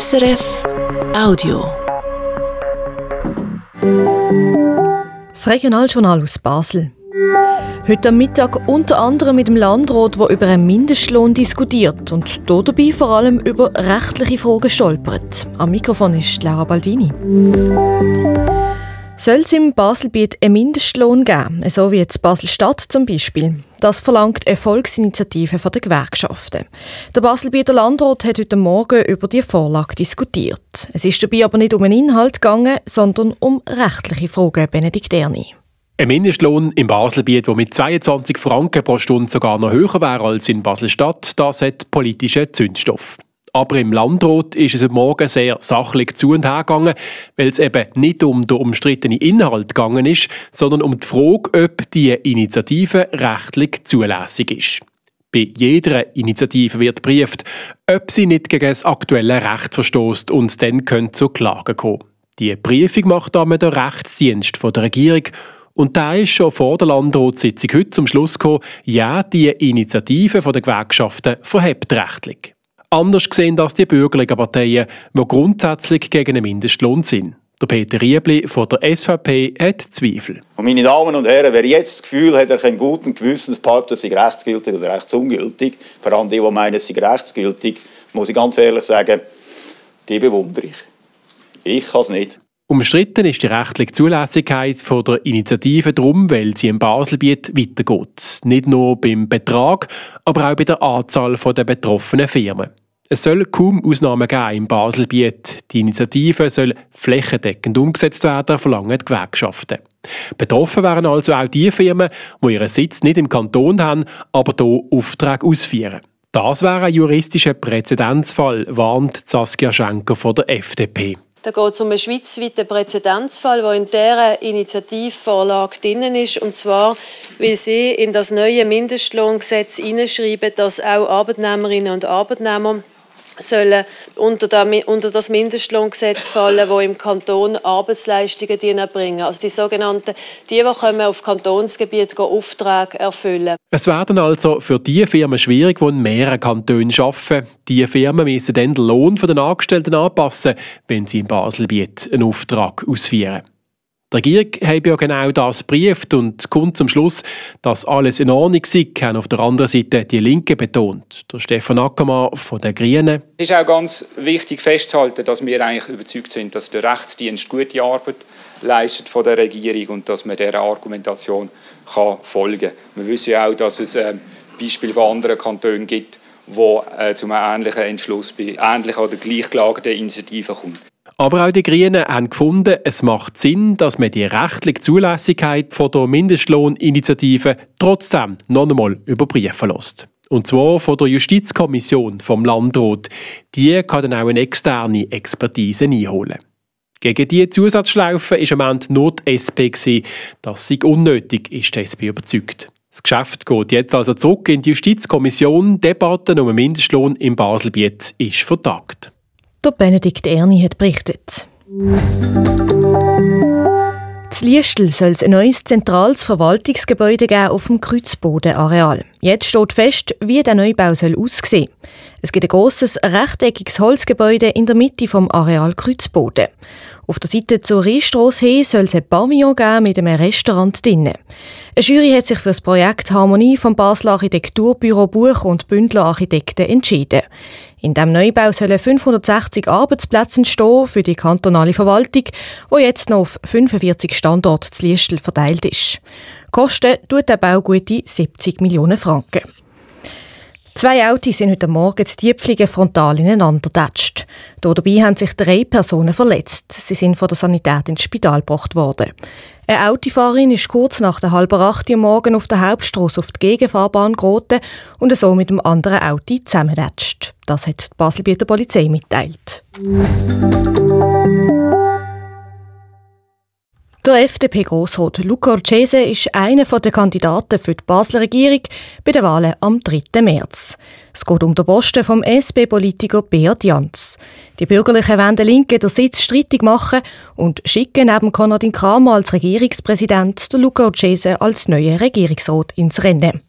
SRF Audio. Das Regionaljournal aus Basel. Heute am Mittag unter anderem mit dem Landrat, der über einen Mindestlohn diskutiert und dabei vor allem über rechtliche Fragen stolpert. Am Mikrofon ist Laura Baldini. Soll es im Baselbiet einen Mindestlohn geben, so wie jetzt Basel-Stadt zum Beispiel? Das verlangt eine Volksinitiative den Gewerkschaften. Der Baselbieter Landrat hat heute Morgen über die Vorlage diskutiert. Es ist dabei aber nicht um einen Inhalt gegangen, sondern um rechtliche Fragen, Benedikt Erni. Ein Mindestlohn im Baselbiet, der mit 22 Franken pro Stunde sogar noch höher wäre als in Basel-Stadt, das hat politischen Zündstoff. Aber im Landrat ist es heute Morgen sehr sachlich zu und her gegangen, weil es eben nicht um den umstrittenen Inhalt gegangen ist, sondern um die Frage, ob die Initiative rechtlich zulässig ist. Bei jeder Initiative wird geprüft, ob sie nicht gegen das aktuelle Recht verstößt und dann könnte zu Klagen kommen. Die Prüfung macht damit der Rechtsdienst der Regierung und da ist schon vor der Landratssitzung heute zum Schluss gekommen, ja, die Initiative der Gewerkschaften verhebt rechtlich anders gesehen als die bürgerlichen Parteien, die grundsätzlich gegen einen Mindestlohn sind. Der Peter Riebli von der SVP hat Zweifel. Und meine Damen und Herren, wer jetzt das Gefühl hat, er kann guten Gewissens behaupten, es sei rechtsgültig oder rechtsungültig, vor allem die, die meinen, es sei rechtsgültig, muss ich ganz ehrlich sagen, die bewundere ich. Ich kann es nicht. Umstritten ist die rechtliche Zulässigkeit der Initiative darum, weil sie im Baselbiet weitergeht. Nicht nur beim Betrag, aber auch bei der Anzahl der betroffenen Firmen. Es soll kaum Ausnahmen geben im Baselbiet. Die Initiative soll flächendeckend umgesetzt werden, verlangen die Gewerkschaften. Betroffen wären also auch die Firmen, die ihren Sitz nicht im Kanton haben, aber hier Aufträge ausführen. Das wäre ein juristischer Präzedenzfall, warnt Saskia Schenker von der FDP. Da geht es um einen schweizweiten Präzedenzfall, der in dieser Initiativvorlage drin ist. Und zwar, weil sie in das neue Mindestlohngesetz hineinschreiben, dass auch Arbeitnehmerinnen und Arbeitnehmer sollen unter, das Mindestlohngesetz fallen, wo im Kanton Arbeitsleistungen erbringen. Also die sogenannten, die, die auf Kantonsgebiet Aufträge erfüllen. Es werden also für die Firmen schwierig, die in mehreren Kantonen arbeiten. Die Firmen müssen dann den Lohn der Angestellten anpassen, wenn sie in Baselbiet einen Auftrag ausführen. Die Regierung hat ja genau das gebrieft und kommt zum Schluss, dass alles in Ordnung sei, haben auf der anderen Seite die Linke betont. Der Stefan Ackermann von den Grünen. Es ist auch ganz wichtig festzuhalten, dass wir eigentlich überzeugt sind, dass der Rechtsdienst gute Arbeit leistet von der Regierung und dass man dieser Argumentation kann folgen kann. Wir wissen ja auch, dass es äh, Beispiele von anderen Kantonen gibt, wo äh, zu einem ähnlichen Entschluss bei ähnlichen oder gleichgelagerten Initiativen kommt. Aber auch die Grünen haben gefunden, es macht Sinn, dass man die rechtliche Zulässigkeit von der Mindestlohninitiative trotzdem noch einmal überprüfen lässt. Und zwar von der Justizkommission vom Landrat. Die kann dann auch eine externe Expertise einholen. Gegen diese Zusatzschlaufe war am Ende nur die SP. Das sei unnötig, ist die SP überzeugt. Das Geschäft geht jetzt also zurück in die Justizkommission. Die Debatte um den Mindestlohn im Baselbiet ist vertagt. Der Benedikt Erni hat berichtet. Z Liestel soll es ein neues zentrales Verwaltungsgebäude geben auf dem Kreuzbodenareal. Jetzt steht fest, wie der Neubau soll aussehen. Es gibt ein grosses, rechteckiges Holzgebäude in der Mitte vom Areal Kreuzboden. Auf der Seite zur Rheinstrasse hin soll es ein Pavillon geben mit einem Restaurant drinnen. Eine Jury hat sich für das Projekt Harmonie vom Basler Architekturbüro Buch und Bündler Architekten entschieden. In dem Neubau sollen 560 Arbeitsplätze entstehen für die kantonale Verwaltung, wo jetzt noch auf 45 Standorte zu Liestel verteilt ist. Kosten tut der Bau gute 70 Millionen Franken. Zwei Autos sind heute Morgen die Tiefliegen frontal ineinander getatscht. Dabei haben sich drei Personen verletzt. Sie sind von der Sanität ins Spital gebracht worden. Eine Autofahrerin ist kurz nach der halben acht Uhr morgen auf der Hauptstrasse auf die Gegenfahrbahn geraten und so mit dem anderen Auto zusammengetatscht. Das hat die Baselbieter Polizei mitteilt. Der FDP-Grossrat Luca Orcese ist einer der Kandidaten für die Basler Regierung bei den Wahlen am 3. März. Es geht um den Posten vom SP-Politiker Beat Jans. Die Bürgerlichen wollen den Linken den Sitz streitig machen und schicken neben Konradin Kramer als Regierungspräsident den Luca Orcese als neuen Regierungsrat ins Rennen.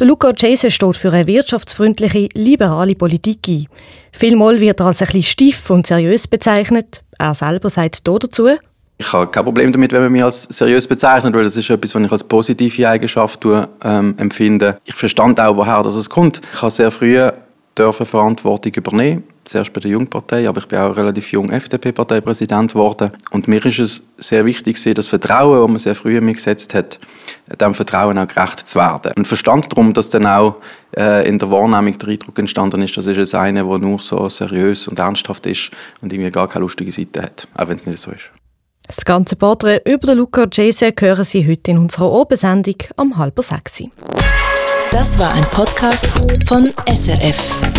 Der Luca Chase steht für eine wirtschaftsfreundliche, liberale Politik ein. Vielmal wird er als ein bisschen stief und seriös bezeichnet. Er selber sagt hier dazu, ich habe kein Problem damit, wenn man mich als seriös bezeichnet, weil das ist etwas, was ich als positive Eigenschaft ähm, empfinde. Ich verstand auch, woher das kommt. Ich habe sehr früh dürfen Verantwortung übernehmen. Zuerst bei der Jungpartei, aber ich bin auch relativ jung FDP-Parteipräsident geworden. Und mir ist es sehr wichtig, das Vertrauen, das man sehr früh mir gesetzt hat, dem Vertrauen auch gerecht zu werden. Und verstand darum, dass dann auch äh, in der Wahrnehmung der Eindruck entstanden ist, das ist jetzt einer, der nur so seriös und ernsthaft ist und irgendwie gar keine lustige Seite hat, auch wenn es nicht so ist. Das ganze Porträt über den Luca Jese hören Sie heute in unserer Obersendung am halber sechs. Das war ein Podcast von SRF.